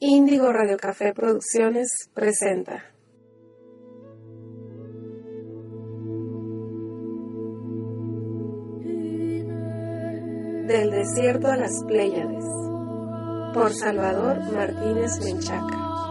Índigo Radio Café Producciones presenta. Del desierto a las Pléyades por Salvador Martínez Menchaca.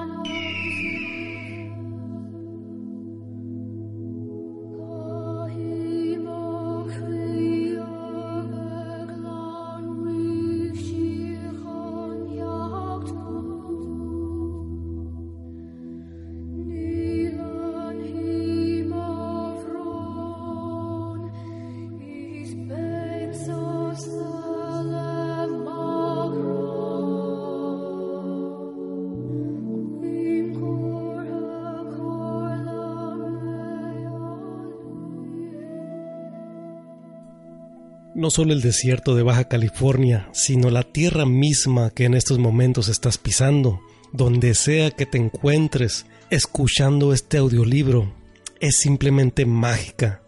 No solo el desierto de Baja California, sino la tierra misma que en estos momentos estás pisando, donde sea que te encuentres escuchando este audiolibro, es simplemente mágica.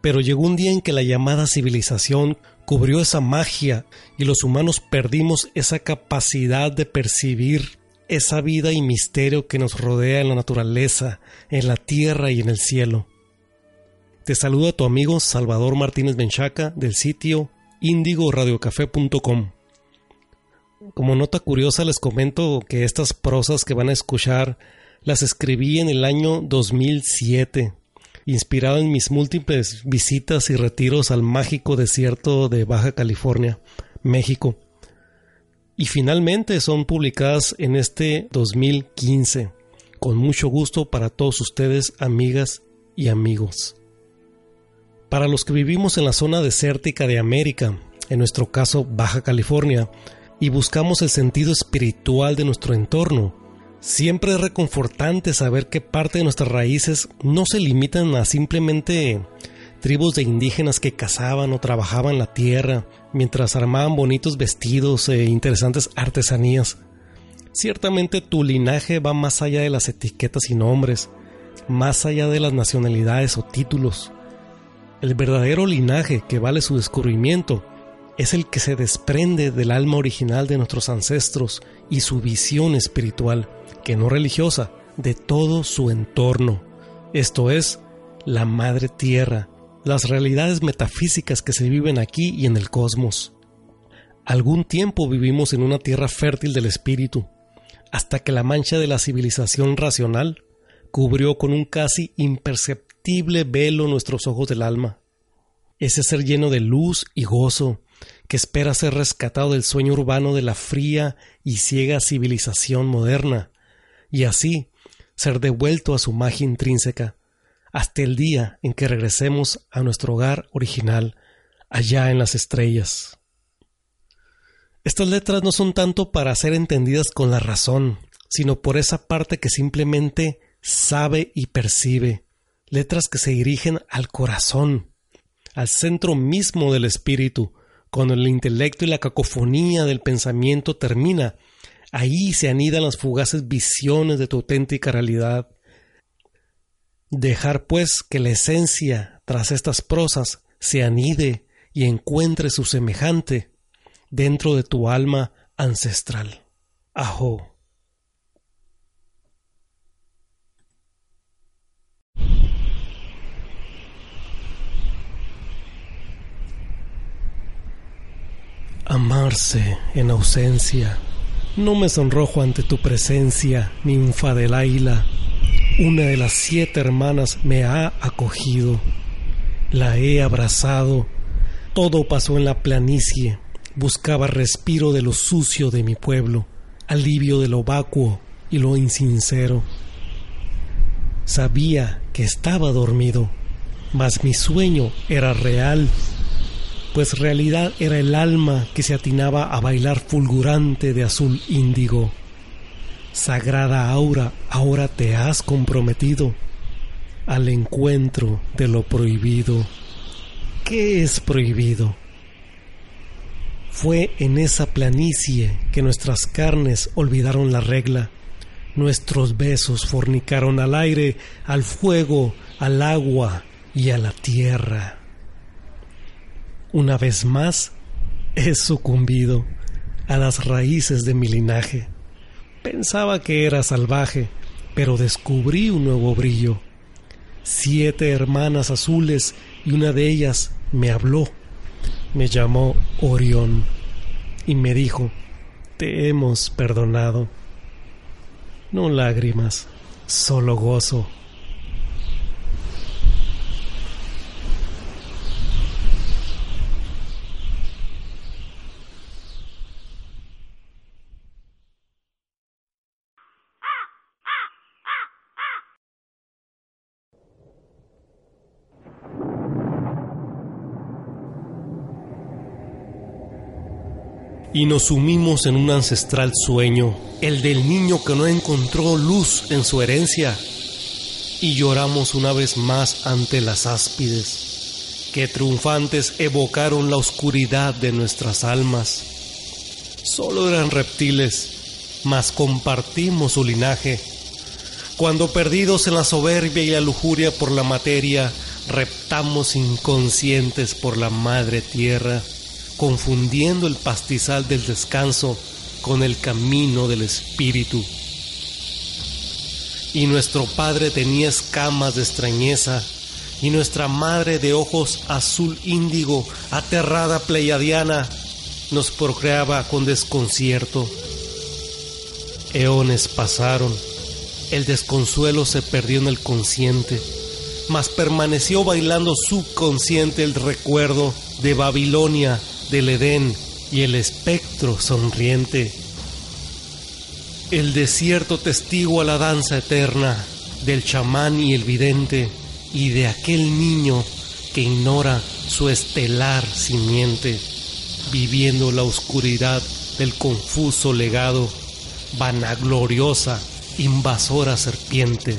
Pero llegó un día en que la llamada civilización cubrió esa magia y los humanos perdimos esa capacidad de percibir esa vida y misterio que nos rodea en la naturaleza, en la tierra y en el cielo. Te saluda tu amigo Salvador Martínez Benchaca del sitio indigoradiocafé.com. Como nota curiosa les comento que estas prosas que van a escuchar las escribí en el año 2007, inspirado en mis múltiples visitas y retiros al mágico desierto de Baja California, México. Y finalmente son publicadas en este 2015, con mucho gusto para todos ustedes, amigas y amigos. Para los que vivimos en la zona desértica de América, en nuestro caso Baja California, y buscamos el sentido espiritual de nuestro entorno, siempre es reconfortante saber que parte de nuestras raíces no se limitan a simplemente tribus de indígenas que cazaban o trabajaban la tierra mientras armaban bonitos vestidos e interesantes artesanías. Ciertamente tu linaje va más allá de las etiquetas y nombres, más allá de las nacionalidades o títulos. El verdadero linaje que vale su descubrimiento es el que se desprende del alma original de nuestros ancestros y su visión espiritual, que no religiosa, de todo su entorno. Esto es, la Madre Tierra, las realidades metafísicas que se viven aquí y en el cosmos. Algún tiempo vivimos en una tierra fértil del espíritu, hasta que la mancha de la civilización racional cubrió con un casi imperceptible velo nuestros ojos del alma. Ese ser lleno de luz y gozo, que espera ser rescatado del sueño urbano de la fría y ciega civilización moderna, y así ser devuelto a su magia intrínseca, hasta el día en que regresemos a nuestro hogar original, allá en las estrellas. Estas letras no son tanto para ser entendidas con la razón, sino por esa parte que simplemente sabe y percibe, letras que se dirigen al corazón, al centro mismo del espíritu, cuando el intelecto y la cacofonía del pensamiento termina, ahí se anidan las fugaces visiones de tu auténtica realidad. Dejar pues que la esencia tras estas prosas se anide y encuentre su semejante dentro de tu alma ancestral. Ajo. Amarse en ausencia. No me sonrojo ante tu presencia, ninfa del Aila. Una de las siete hermanas me ha acogido. La he abrazado. Todo pasó en la planicie. Buscaba respiro de lo sucio de mi pueblo, alivio de lo vacuo y lo insincero. Sabía que estaba dormido, mas mi sueño era real pues realidad era el alma que se atinaba a bailar fulgurante de azul índigo. Sagrada aura, ahora te has comprometido al encuentro de lo prohibido. ¿Qué es prohibido? Fue en esa planicie que nuestras carnes olvidaron la regla, nuestros besos fornicaron al aire, al fuego, al agua y a la tierra. Una vez más he sucumbido a las raíces de mi linaje. Pensaba que era salvaje, pero descubrí un nuevo brillo. Siete hermanas azules y una de ellas me habló me llamó Orión y me dijo, te hemos perdonado. No lágrimas, solo gozo. Y nos sumimos en un ancestral sueño, el del niño que no encontró luz en su herencia, y lloramos una vez más ante las áspides, que triunfantes evocaron la oscuridad de nuestras almas. Solo eran reptiles, mas compartimos su linaje. Cuando perdidos en la soberbia y la lujuria por la materia, reptamos inconscientes por la madre tierra confundiendo el pastizal del descanso con el camino del espíritu. Y nuestro padre tenía escamas de extrañeza, y nuestra madre de ojos azul índigo, aterrada pleiadiana, nos procreaba con desconcierto. Eones pasaron, el desconsuelo se perdió en el consciente, mas permaneció bailando subconsciente el recuerdo de Babilonia del Edén y el espectro sonriente. El desierto testigo a la danza eterna del chamán y el vidente y de aquel niño que ignora su estelar simiente, viviendo la oscuridad del confuso legado, vanagloriosa, invasora serpiente.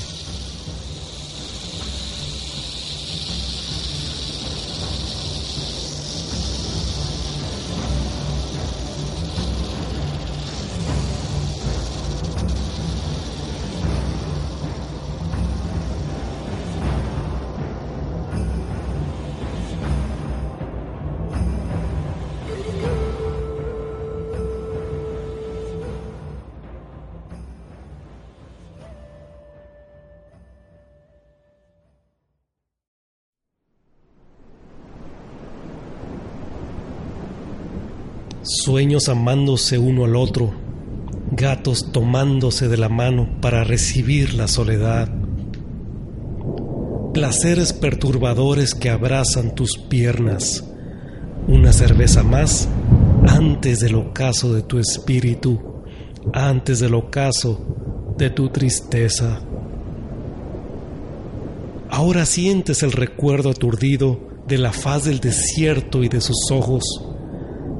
Sueños amándose uno al otro, gatos tomándose de la mano para recibir la soledad, placeres perturbadores que abrazan tus piernas, una cerveza más antes del ocaso de tu espíritu, antes del ocaso de tu tristeza. Ahora sientes el recuerdo aturdido de la faz del desierto y de sus ojos,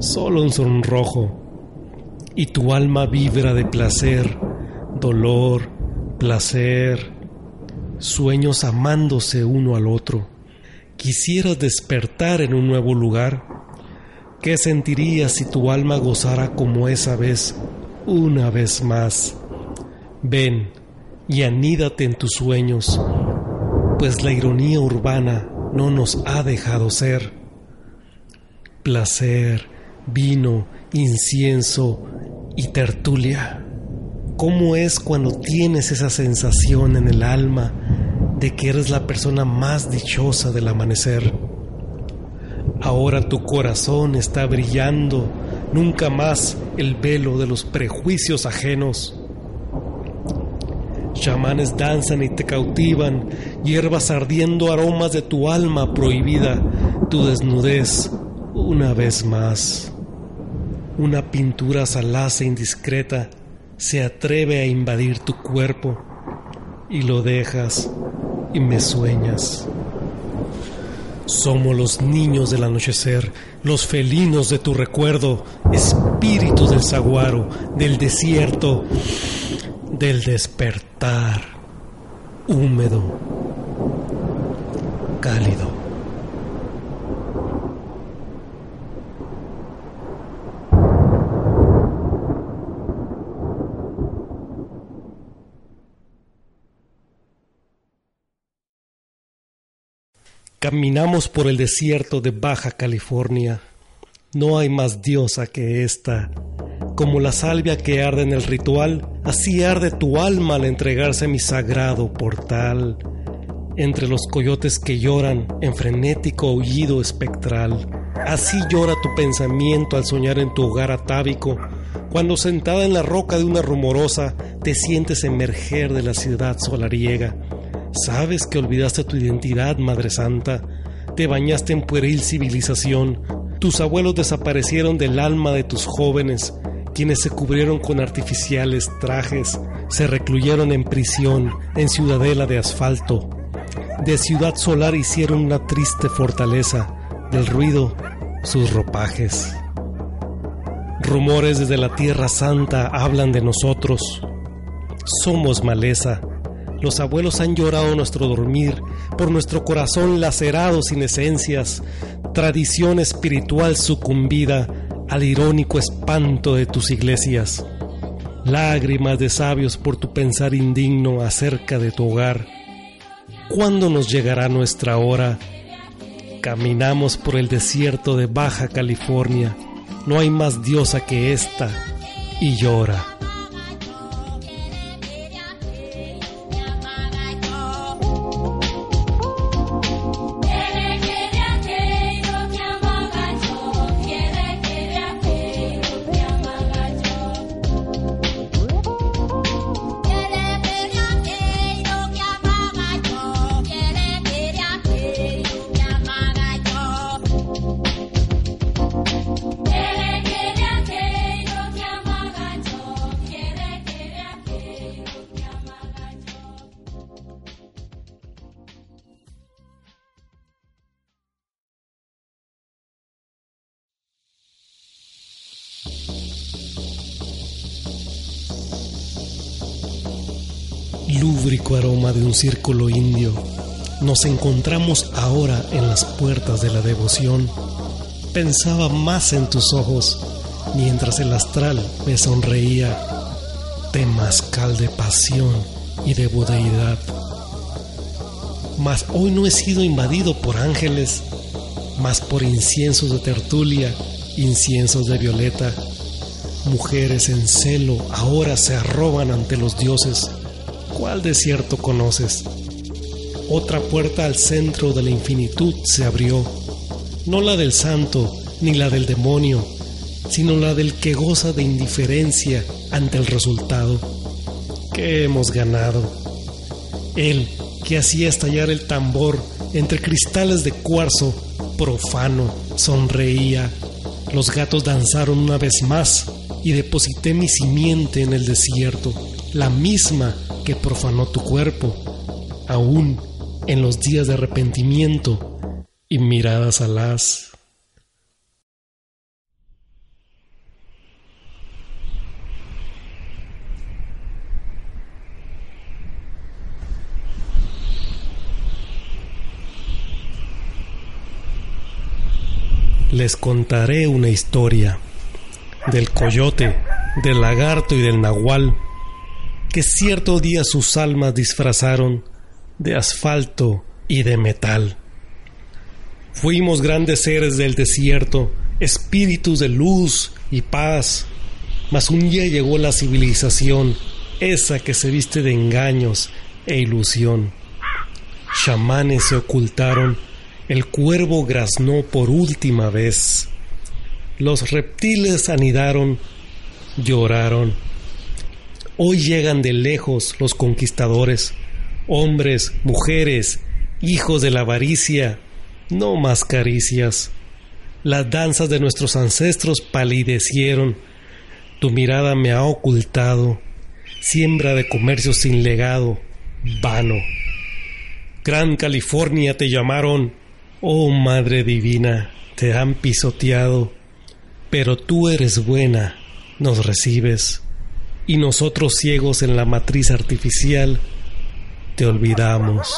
solo un sonrojo, y tu alma vibra de placer, dolor, placer, sueños amándose uno al otro. Quisieras despertar en un nuevo lugar. ¿Qué sentirías si tu alma gozara como esa vez, una vez más? Ven y anídate en tus sueños, pues la ironía urbana no nos ha dejado ser. Placer, vino, incienso y tertulia. ¿Cómo es cuando tienes esa sensación en el alma de que eres la persona más dichosa del amanecer? Ahora tu corazón está brillando, nunca más el velo de los prejuicios ajenos. Chamanes danzan y te cautivan, hierbas ardiendo aromas de tu alma prohibida, tu desnudez una vez más. Una pintura salaz e indiscreta se atreve a invadir tu cuerpo y lo dejas y me sueñas. Somos los niños del anochecer, los felinos de tu recuerdo, espíritus del saguaro, del desierto, del despertar, húmedo, cálido. Caminamos por el desierto de Baja California. No hay más diosa que esta. Como la salvia que arde en el ritual, así arde tu alma al entregarse a mi sagrado portal. Entre los coyotes que lloran en frenético aullido espectral. Así llora tu pensamiento al soñar en tu hogar atávico, cuando sentada en la roca de una rumorosa te sientes emerger de la ciudad solariega Sabes que olvidaste tu identidad, Madre Santa. Te bañaste en pueril civilización. Tus abuelos desaparecieron del alma de tus jóvenes, quienes se cubrieron con artificiales trajes, se recluyeron en prisión, en ciudadela de asfalto. De ciudad solar hicieron una triste fortaleza, del ruido sus ropajes. Rumores desde la Tierra Santa hablan de nosotros. Somos maleza, los abuelos han llorado nuestro dormir, por nuestro corazón lacerado sin esencias, tradición espiritual sucumbida al irónico espanto de tus iglesias. Lágrimas de sabios por tu pensar indigno acerca de tu hogar. ¿Cuándo nos llegará nuestra hora? Caminamos por el desierto de Baja California. No hay más diosa que esta y llora. De un círculo indio, nos encontramos ahora en las puertas de la devoción. Pensaba más en tus ojos mientras el astral me sonreía, temascal de pasión y de budeidad. Mas hoy no he sido invadido por ángeles, mas por inciensos de tertulia, inciensos de violeta. Mujeres en celo ahora se arroban ante los dioses ¿Cuál desierto conoces? Otra puerta al centro de la infinitud se abrió, no la del santo ni la del demonio, sino la del que goza de indiferencia ante el resultado. ¿Qué hemos ganado? Él que hacía estallar el tambor entre cristales de cuarzo profano, sonreía. Los gatos danzaron una vez más y deposité mi simiente en el desierto, la misma que profanó tu cuerpo, aún en los días de arrepentimiento y miradas alas. Les contaré una historia del coyote, del lagarto y del nahual que cierto día sus almas disfrazaron de asfalto y de metal. Fuimos grandes seres del desierto, espíritus de luz y paz, mas un día llegó la civilización, esa que se viste de engaños e ilusión. Chamanes se ocultaron, el cuervo graznó por última vez, los reptiles anidaron, lloraron Hoy llegan de lejos los conquistadores, hombres, mujeres, hijos de la avaricia, no más caricias. Las danzas de nuestros ancestros palidecieron, tu mirada me ha ocultado, siembra de comercio sin legado, vano. Gran California te llamaron, Oh Madre Divina, te han pisoteado, pero tú eres buena, nos recibes, y nosotros ciegos en la matriz artificial, te olvidamos.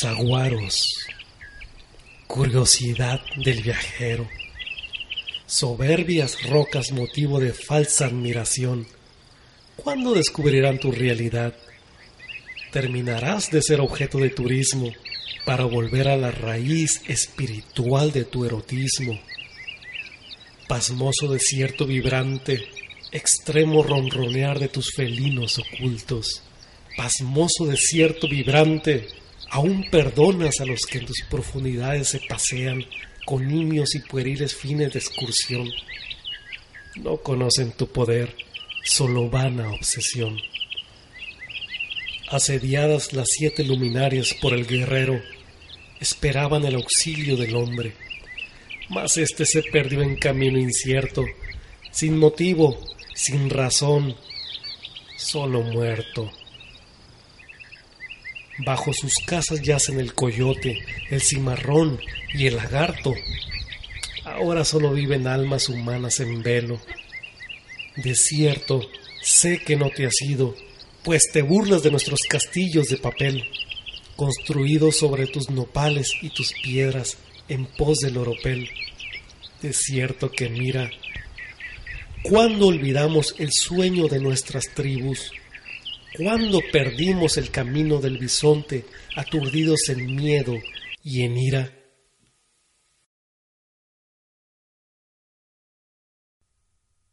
Zaguaros, curiosidad del viajero, soberbias rocas motivo de falsa admiración. ¿Cuándo descubrirán tu realidad? Terminarás de ser objeto de turismo para volver a la raíz espiritual de tu erotismo. Pasmoso desierto vibrante, extremo ronronear de tus felinos ocultos. Pasmoso desierto vibrante, Aún perdonas a los que en tus profundidades se pasean con niños y pueriles fines de excursión. No conocen tu poder, solo vana obsesión. Asediadas las siete luminarias por el guerrero, esperaban el auxilio del hombre, mas éste se perdió en camino incierto, sin motivo, sin razón, solo muerto. Bajo sus casas yacen el coyote, el cimarrón y el lagarto. Ahora solo viven almas humanas en velo. Desierto, sé que no te has ido, pues te burlas de nuestros castillos de papel, construidos sobre tus nopales y tus piedras en pos del oropel. Desierto que mira, ¿cuándo olvidamos el sueño de nuestras tribus? ¿Cuándo perdimos el camino del bisonte, aturdidos en miedo y en ira?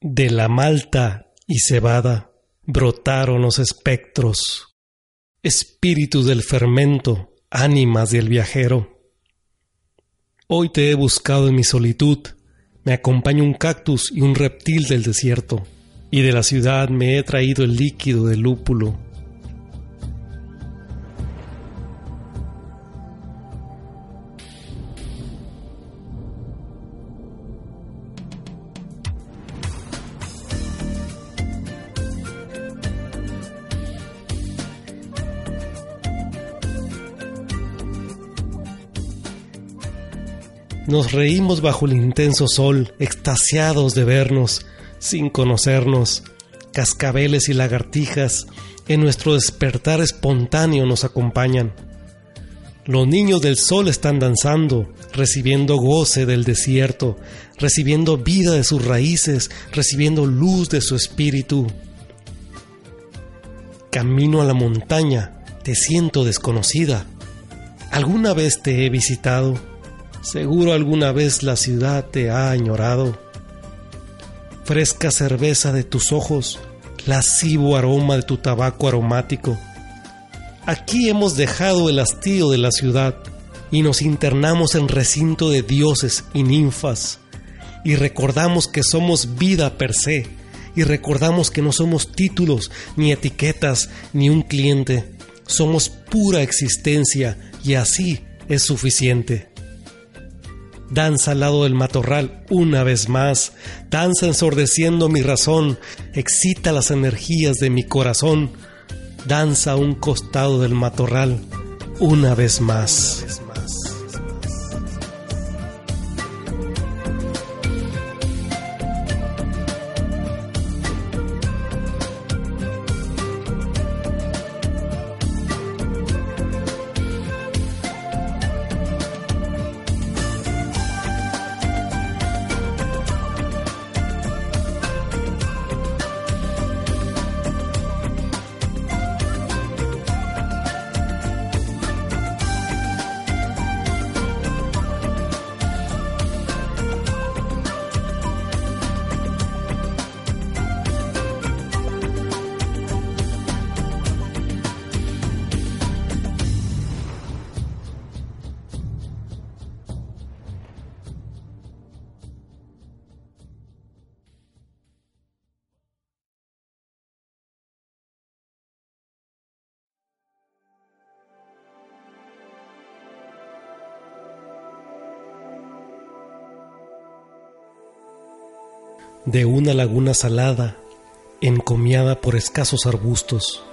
De la malta y cebada brotaron los espectros, espíritus del fermento, ánimas del viajero. Hoy te he buscado en mi solitud, me acompaña un cactus y un reptil del desierto y de la ciudad me he traído el líquido del lúpulo. Nos reímos bajo el intenso sol, extasiados de vernos, sin conocernos, cascabeles y lagartijas en nuestro despertar espontáneo nos acompañan. Los niños del sol están danzando, recibiendo goce del desierto, recibiendo vida de sus raíces, recibiendo luz de su espíritu. Camino a la montaña, te siento desconocida. ¿Alguna vez te he visitado? Seguro alguna vez la ciudad te ha añorado fresca cerveza de tus ojos, lascivo aroma de tu tabaco aromático. Aquí hemos dejado el hastío de la ciudad y nos internamos en recinto de dioses y ninfas, y recordamos que somos vida per se, y recordamos que no somos títulos, ni etiquetas, ni un cliente, somos pura existencia, y así es suficiente. Danza al lado del matorral una vez más, danza ensordeciendo mi razón, excita las energías de mi corazón, danza a un costado del matorral una vez más. De una laguna salada, encomiada por escasos arbustos.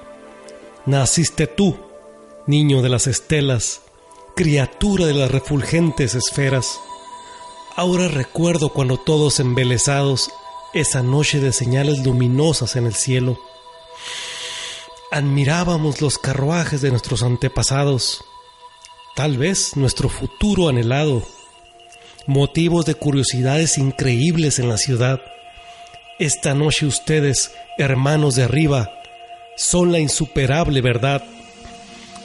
Naciste tú, niño de las estelas, criatura de las refulgentes esferas. Ahora recuerdo cuando todos embelesados, esa noche de señales luminosas en el cielo, admirábamos los carruajes de nuestros antepasados, tal vez nuestro futuro anhelado, motivos de curiosidades increíbles en la ciudad. Esta noche ustedes, hermanos de arriba, son la insuperable verdad.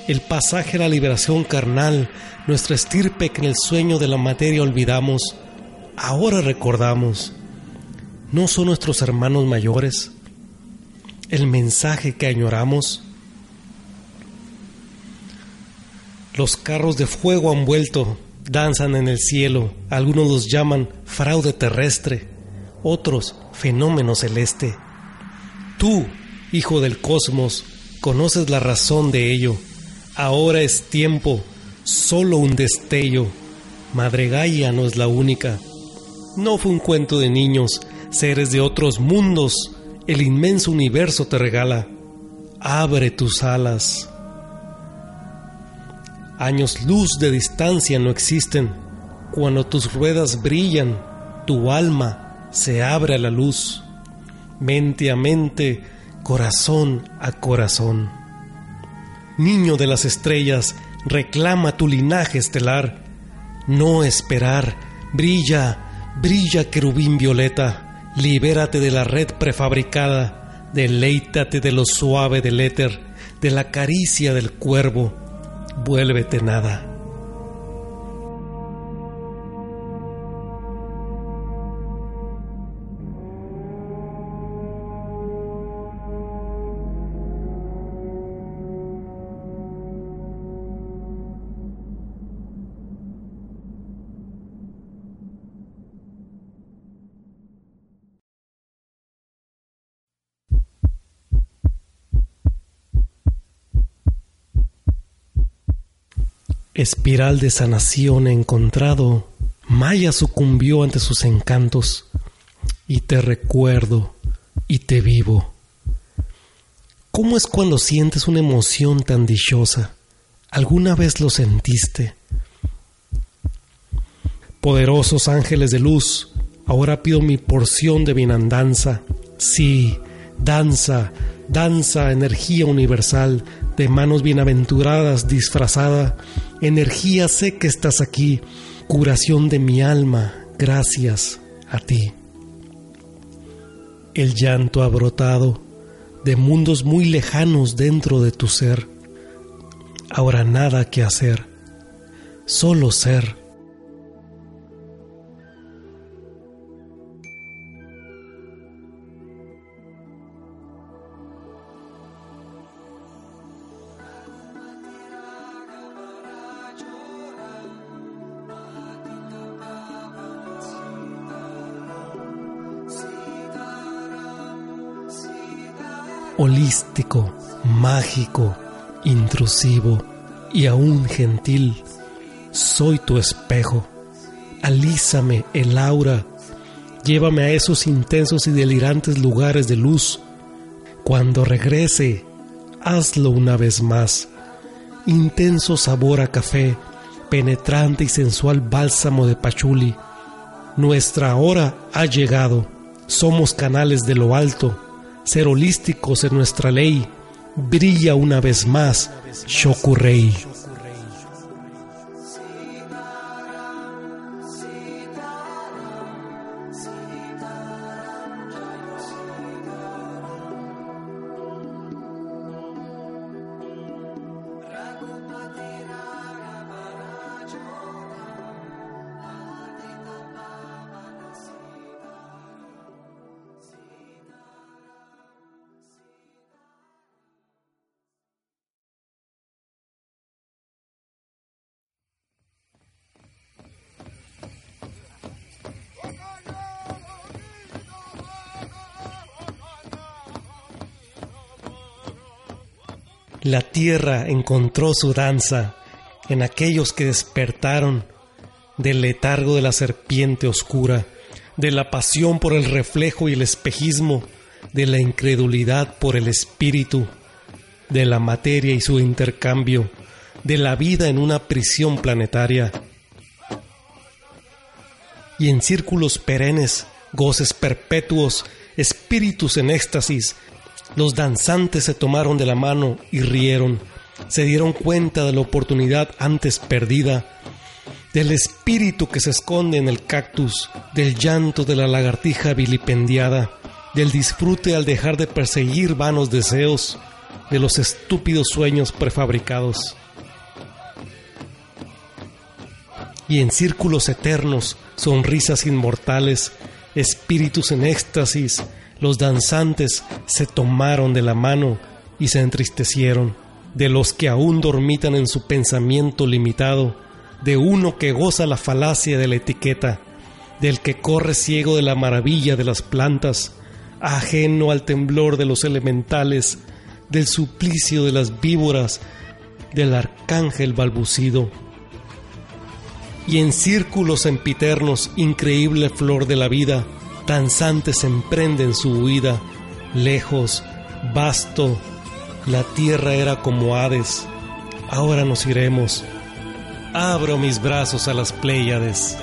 El pasaje a la liberación carnal, nuestra estirpe que en el sueño de la materia olvidamos, ahora recordamos. ¿No son nuestros hermanos mayores? El mensaje que añoramos. Los carros de fuego han vuelto, danzan en el cielo, algunos los llaman fraude terrestre, otros fenómeno celeste. Tú, hijo del cosmos, conoces la razón de ello. Ahora es tiempo, solo un destello. Madre Gaia no es la única. No fue un cuento de niños, seres de otros mundos, el inmenso universo te regala. Abre tus alas. Años luz de distancia no existen. Cuando tus ruedas brillan, tu alma se abre a la luz. Mente a mente, corazón a corazón. Niño de las estrellas, reclama tu linaje estelar. No esperar, brilla, brilla querubín violeta, libérate de la red prefabricada, deleítate de lo suave del éter, de la caricia del cuervo, vuélvete nada. Espiral de sanación encontrado, Maya sucumbió ante sus encantos, y te recuerdo y te vivo. ¿Cómo es cuando sientes una emoción tan dichosa? ¿Alguna vez lo sentiste? Poderosos ángeles de luz, ahora pido mi porción de bienandanza. Sí, danza, danza, energía universal, de manos bienaventuradas disfrazada, energía sé que estás aquí, curación de mi alma, gracias a ti. El llanto ha brotado de mundos muy lejanos dentro de tu ser. Ahora nada que hacer, solo ser holístico, mágico, intrusivo y aún gentil. Soy tu espejo. Alízame el aura. Llévame a esos intensos y delirantes lugares de luz. Cuando regrese, hazlo una vez más. Intenso sabor a café, penetrante y sensual bálsamo de pachuli. Nuestra hora ha llegado. Somos canales de lo alto ser holísticos en nuestra ley, brilla una vez más Shokurei. La tierra encontró su danza en aquellos que despertaron del letargo de la serpiente oscura, de la pasión por el reflejo y el espejismo, de la incredulidad por el espíritu, de la materia y su intercambio, de la vida en una prisión planetaria. Y en círculos perennes, goces perpetuos, espíritus en éxtasis, los danzantes se tomaron de la mano y rieron, se dieron cuenta de la oportunidad antes perdida, del espíritu que se esconde en el cactus, del llanto de la lagartija vilipendiada, del disfrute al dejar de perseguir vanos deseos, de los estúpidos sueños prefabricados. Y en círculos eternos, sonrisas inmortales, espíritus en éxtasis, los danzantes se tomaron de la mano y se entristecieron, de los que aún dormitan en su pensamiento limitado, de uno que goza la falacia de la etiqueta, del que corre ciego de la maravilla de las plantas, ajeno al temblor de los elementales, del suplicio de las víboras, del arcángel balbucido. Y en círculos empiternos, increíble flor de la vida, danzantes emprenden su huida, lejos, vasto, la tierra era como Hades, ahora nos iremos. Abro mis brazos a las Pléyades.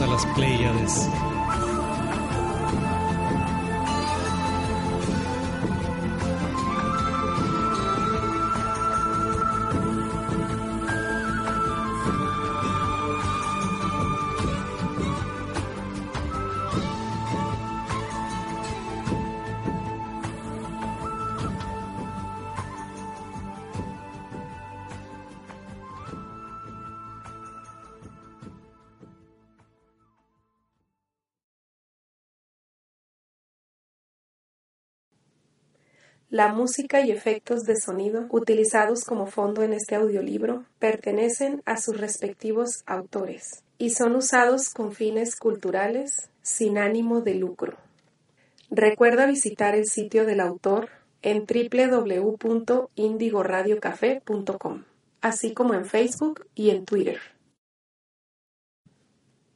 A las Pléyades. La música y efectos de sonido utilizados como fondo en este audiolibro pertenecen a sus respectivos autores y son usados con fines culturales sin ánimo de lucro. Recuerda visitar el sitio del autor en www.indigoradiocafe.com, así como en Facebook y en Twitter.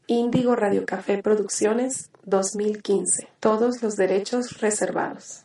Índigo Radio Café Producciones 2015. Todos los derechos reservados.